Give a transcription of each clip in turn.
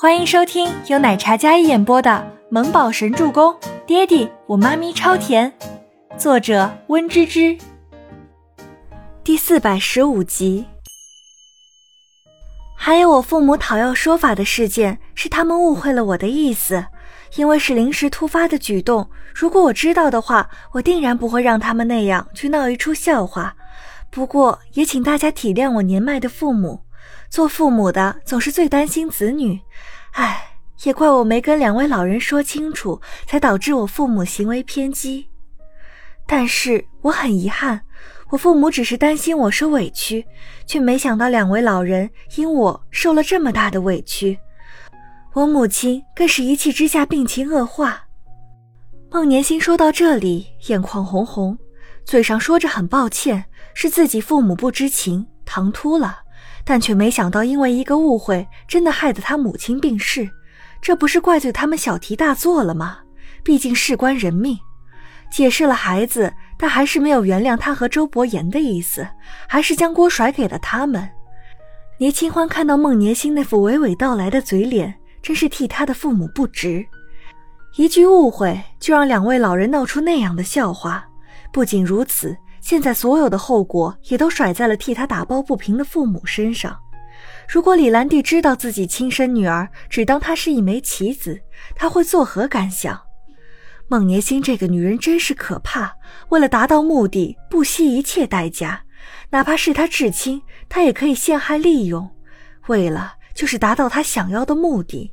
欢迎收听由奶茶嘉一演播的《萌宝神助攻》，爹地我妈咪超甜，作者温芝芝。第四百十五集。还有我父母讨要说法的事件，是他们误会了我的意思，因为是临时突发的举动。如果我知道的话，我定然不会让他们那样去闹一出笑话。不过也请大家体谅我年迈的父母。做父母的总是最担心子女，唉，也怪我没跟两位老人说清楚，才导致我父母行为偏激。但是我很遗憾，我父母只是担心我受委屈，却没想到两位老人因我受了这么大的委屈。我母亲更是一气之下病情恶化。孟年心说到这里，眼眶红红，嘴上说着很抱歉，是自己父母不知情，唐突了。但却没想到，因为一个误会，真的害得他母亲病逝，这不是怪罪他们小题大做了吗？毕竟事关人命。解释了孩子，但还是没有原谅他和周伯言的意思，还是将锅甩给了他们。倪清欢看到孟年星那副娓娓道来的嘴脸，真是替他的父母不值。一句误会，就让两位老人闹出那样的笑话。不仅如此。现在所有的后果也都甩在了替他打抱不平的父母身上。如果李兰娣知道自己亲生女儿只当她是一枚棋子，她会作何感想？孟年心这个女人真是可怕，为了达到目的不惜一切代价，哪怕是她至亲，她也可以陷害利用，为了就是达到她想要的目的。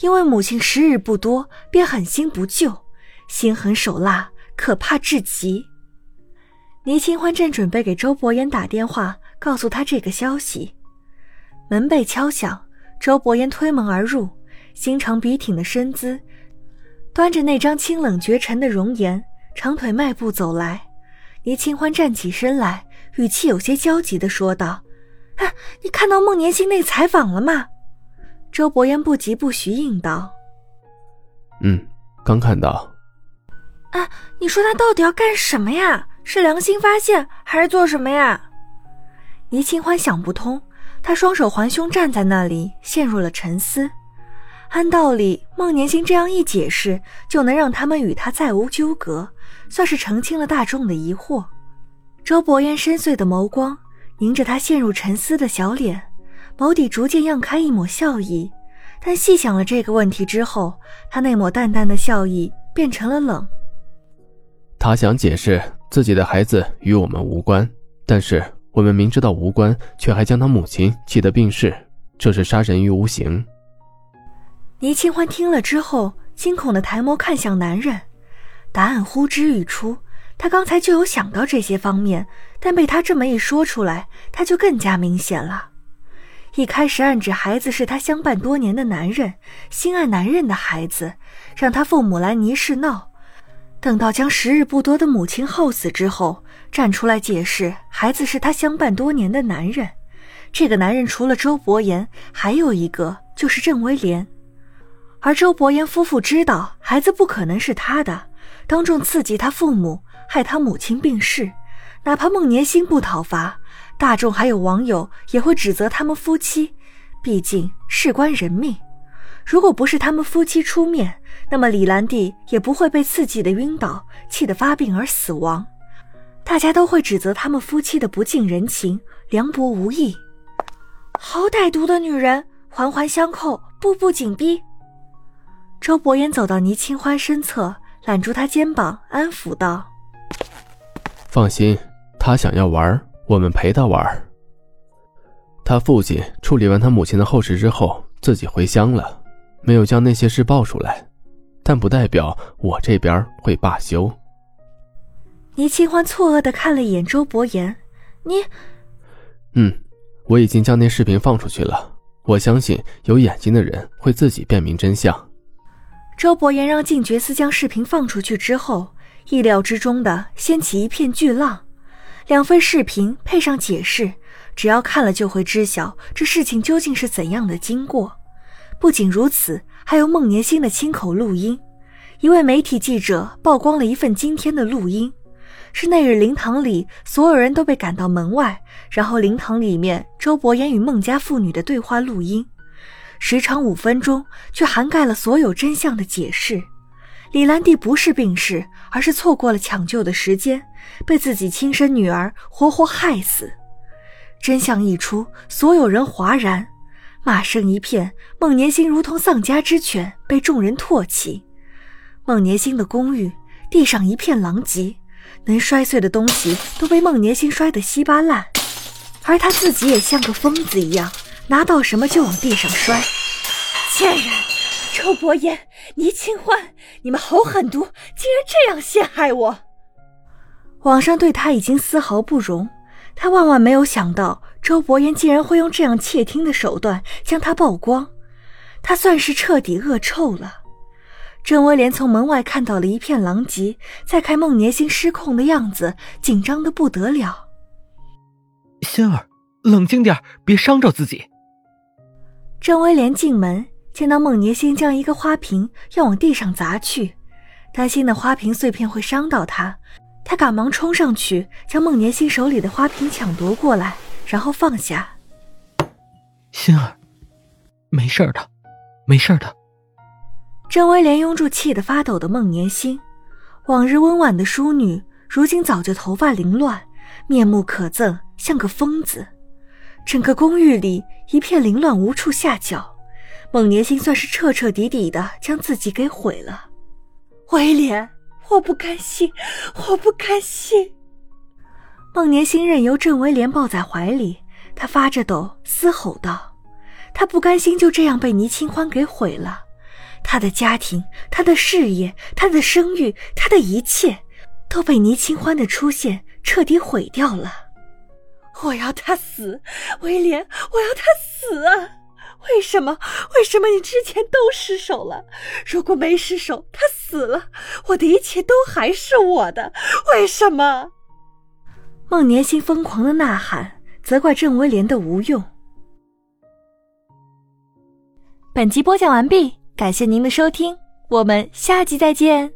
因为母亲时日不多，便狠心不救，心狠手辣，可怕至极。倪清欢正准备给周伯言打电话，告诉他这个消息，门被敲响。周伯言推门而入，心长笔挺的身姿，端着那张清冷绝尘的容颜，长腿迈步走来。倪清欢站起身来，语气有些焦急地说道：“啊，你看到孟年星那采访了吗？”周伯言不疾不徐应道：“嗯，刚看到。”啊，你说他到底要干什么呀？是良心发现还是做什么呀？倪清欢想不通，他双手环胸站在那里，陷入了沉思。按道理，孟年星这样一解释，就能让他们与他再无纠葛，算是澄清了大众的疑惑。周伯言深邃的眸光凝着他陷入沉思的小脸，眸底逐渐漾开一抹笑意。但细想了这个问题之后，他那抹淡淡的笑意变成了冷。他想解释。自己的孩子与我们无关，但是我们明知道无关，却还将他母亲气得病逝，这是杀人于无形。倪清欢听了之后，惊恐的抬眸看向男人，答案呼之欲出。他刚才就有想到这些方面，但被他这么一说出来，他就更加明显了。一开始暗指孩子是他相伴多年的男人，心爱男人的孩子，让他父母来倪氏闹。等到将时日不多的母亲耗死之后，站出来解释孩子是他相伴多年的男人。这个男人除了周伯言，还有一个就是郑威廉。而周伯言夫妇知道孩子不可能是他的，当众刺激他父母，害他母亲病逝。哪怕孟年心不讨伐，大众还有网友也会指责他们夫妻，毕竟事关人命。如果不是他们夫妻出面，那么李兰娣也不会被刺激的晕倒，气得发病而死亡。大家都会指责他们夫妻的不近人情、凉薄无义。好歹毒的女人，环环相扣，步步紧逼。周伯言走到倪清欢身侧，揽住她肩膀，安抚道：“放心，他想要玩，我们陪他玩。他父亲处理完他母亲的后事之后，自己回乡了。”没有将那些事爆出来，但不代表我这边会罢休。倪清欢错愕的看了一眼周伯言，你，嗯，我已经将那视频放出去了。我相信有眼睛的人会自己辨明真相。周伯言让静觉司将视频放出去之后，意料之中的掀起一片巨浪。两份视频配上解释，只要看了就会知晓这事情究竟是怎样的经过。不仅如此，还有孟年星的亲口录音。一位媒体记者曝光了一份今天的录音，是那日灵堂里所有人都被赶到门外，然后灵堂里面周伯言与孟家妇女的对话录音。时长五分钟，却涵盖了所有真相的解释。李兰娣不是病逝，而是错过了抢救的时间，被自己亲生女儿活活害死。真相一出，所有人哗然，骂声一片。孟年星如同丧家之犬，被众人唾弃。孟年星的公寓地上一片狼藉，能摔碎的东西都被孟年星摔得稀巴烂，而他自己也像个疯子一样，拿到什么就往地上摔。贱人，周伯言、倪清欢，你们好狠毒，竟然这样陷害我！网上对他已经丝毫不容。他万万没有想到，周伯言竟然会用这样窃听的手段将他曝光，他算是彻底恶臭了。郑威廉从门外看到了一片狼藉，再看孟年星失控的样子，紧张的不得了。仙儿，冷静点，别伤着自己。郑威廉进门，见到孟年星将一个花瓶要往地上砸去，担心那花瓶碎片会伤到他。他赶忙冲上去，将孟年星手里的花瓶抢夺过来，然后放下。心儿，没事的，没事的。郑威廉拥住气得发抖的孟年心，往日温婉的淑女，如今早就头发凌乱，面目可憎，像个疯子。整个公寓里一片凌乱，无处下脚。孟年心算是彻彻底底的将自己给毁了。威廉。我不甘心，我不甘心！孟年星任由郑威廉抱在怀里，他发着抖，嘶吼道：“他不甘心就这样被倪清欢给毁了，他的家庭，他的事业，他的声誉，他的一切，都被倪清欢的出现彻底毁掉了。我要他死，威廉，我要他死啊！”为什么？为什么你之前都失手了？如果没失手，他死了，我的一切都还是我的。为什么？孟年心疯狂的呐喊，责怪郑威廉的无用。本集播讲完毕，感谢您的收听，我们下集再见。